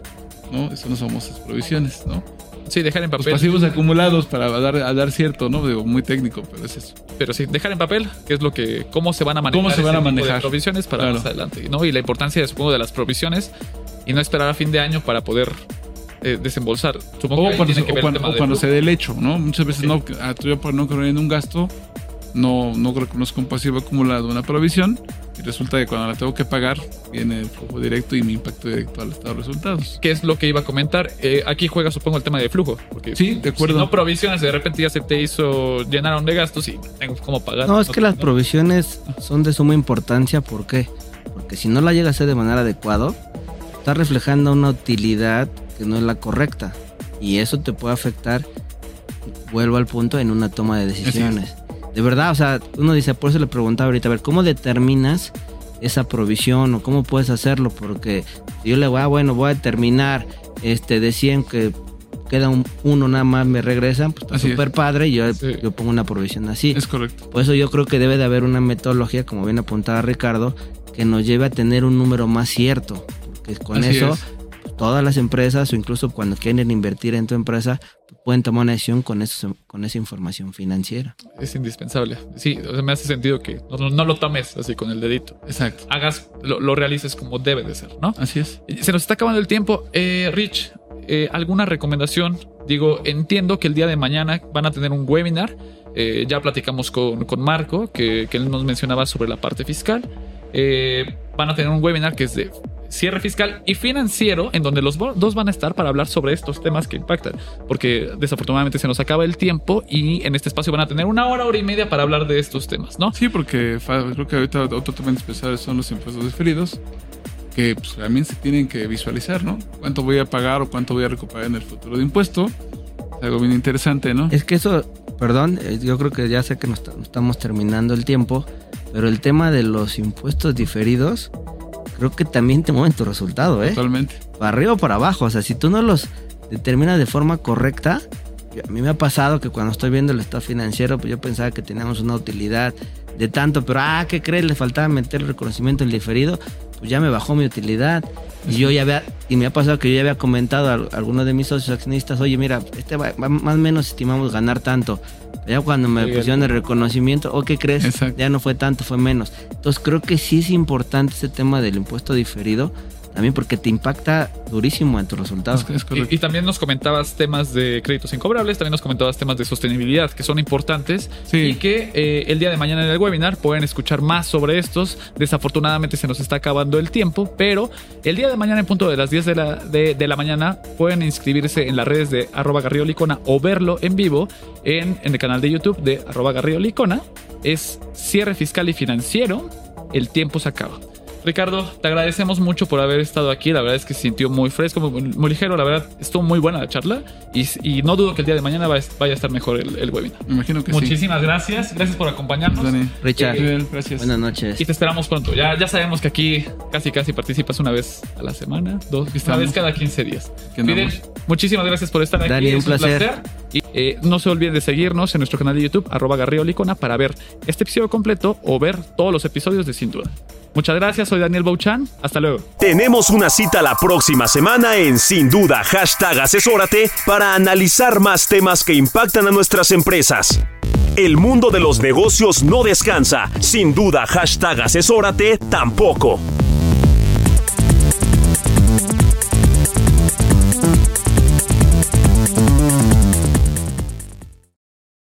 ¿no? Eso no somos esas provisiones, ¿no? Sí, dejar en Los papel. pasivos acumulados para dar, a dar cierto, ¿no? Digo, muy técnico, pero es eso. Pero sí, dejar en papel, qué es lo que, cómo se van a manejar, ¿Cómo se van a manejar? provisiones para Claro. más adelante, ¿no? Y la importancia, supongo, de las provisiones y no esperar a fin de año para poder eh, desembolsar. Supongo O que cuando, se, que o cuando, o cuando se dé el hecho, ¿no? Muchas veces Sí. no, ya por no creer en un gasto, no, no reconozco un pasivo acumulado, una provisión, y resulta que cuando la tengo que pagar, viene el flujo directo y mi impacto directo al estado de resultados. ¿Qué es lo que iba a comentar? Eh, aquí juega, supongo, el tema de flujo. Porque Sí, de acuerdo. Si no provisiones, de repente ya se te hizo, llenaron de gastos y tengo cómo pagar. No, es que las ¿no? provisiones son de suma importancia. ¿Por qué? Porque si no la llega a hacer de manera adecuada, está reflejando una utilidad que no es la correcta. Y eso te puede afectar, vuelvo al punto, en una toma de decisiones. De verdad, o sea, uno dice, por eso le preguntaba ahorita, a ver, ¿cómo determinas esa provisión o cómo puedes hacerlo? Porque yo le voy, ah, bueno, voy a determinar este, de 100 que queda un, uno nada más, me regresan, pues está es. súper padre y yo, Sí. yo pongo una provisión así. Es correcto. Por eso yo creo que debe de haber una metodología, como bien apuntaba Ricardo, que nos lleve a tener un número más cierto. Porque con Así eso, es. Todas las empresas, o incluso cuando quieren invertir en tu empresa, pueden tomar una decisión con, eso, con esa información financiera. Es indispensable. Sí, o sea, me hace sentido que no, no- no lo tomes así con el dedito. Exacto. Hagas, lo, lo realices como debe de ser, ¿no? Así es. Se nos está acabando el tiempo. Eh, Rich, eh, ¿alguna recomendación? Digo, entiendo que el día de mañana van a tener un webinar. Eh, ya platicamos con, con Marco, que, que él nos mencionaba sobre la parte fiscal. Eh, van a tener un webinar que es de cierre fiscal y financiero, en donde los dos van a estar para hablar sobre estos temas que impactan. Porque desafortunadamente se nos acaba el tiempo y en este espacio van a tener una hora, hora y media para hablar de estos temas, ¿no? Sí, porque creo que ahorita otro tema especial son los impuestos diferidos, que pues, también se tienen que visualizar, ¿no? ¿Cuánto voy a pagar o cuánto voy a recuperar en el futuro de impuesto? Algo bien interesante, ¿no? Es que eso, perdón, eh, yo creo que ya sé que nos, ta- nos estamos terminando el tiempo, pero el tema de los impuestos diferidos, creo que también te mueven tu resultado, ¿eh? Totalmente. Para arriba o para abajo. O sea, si tú no los determinas de forma correcta, yo- a mí me ha pasado que cuando estoy viendo el estado financiero, pues yo pensaba que teníamos una utilidad de tanto, pero ah, ¿qué crees? Le faltaba meter el reconocimiento del diferido, pues ya me bajó mi utilidad. Y yo ya había, y me ha pasado que yo ya había comentado a algunos de mis socios accionistas, oye, mira, este va- va- más o menos estimamos ganar tanto. Ya cuando me pusieron el reconocimiento, ¿o qué crees? Exacto. Ya no fue tanto, fue menos. Entonces creo que sí es importante ese tema del impuesto diferido, también porque te impacta durísimo en tus resultados. Es, es correcto. Y, y también nos comentabas temas de créditos incobrables, también nos comentabas temas de sostenibilidad que son importantes Sí. y que eh, el día de mañana en el webinar pueden escuchar más sobre estos. Desafortunadamente se nos está acabando el tiempo, pero el día de mañana en punto de las 10 de la, de, de la mañana pueden inscribirse en las redes de arroba garriolicona o verlo en vivo en, en el canal de YouTube de arroba garriolicona. Es cierre fiscal y financiero. El tiempo se acaba. Ricardo, te agradecemos mucho por haber estado aquí. La verdad es que se sintió muy fresco, muy, muy ligero. La verdad, estuvo muy buena la charla. Y, y no dudo que el día de mañana vaya, a estar mejor el, el webinar. Me imagino que sí. Muchísimas gracias. Gracias por acompañarnos. Dani. Richard, Eh, Bien, gracias. buenas noches. Y te esperamos pronto. Ya, ya sabemos que aquí casi casi participas una vez a la semana, dos, una estamos. vez cada 15 días. Fidel, muchísimas gracias por estar aquí. Dani, un Es placer. Y eh, no se olviden de seguirnos en nuestro canal de YouTube, arroba garriolicona, para ver este episodio completo o ver todos los episodios de Sin Duda. Muchas gracias, soy Daniel Bauchan. Hasta luego. Tenemos una cita la próxima semana en Sin Duda, hashtag asesórate para analizar más temas que impactan a nuestras empresas. El mundo de los negocios no descansa. Sin duda, hashtag asesórate tampoco.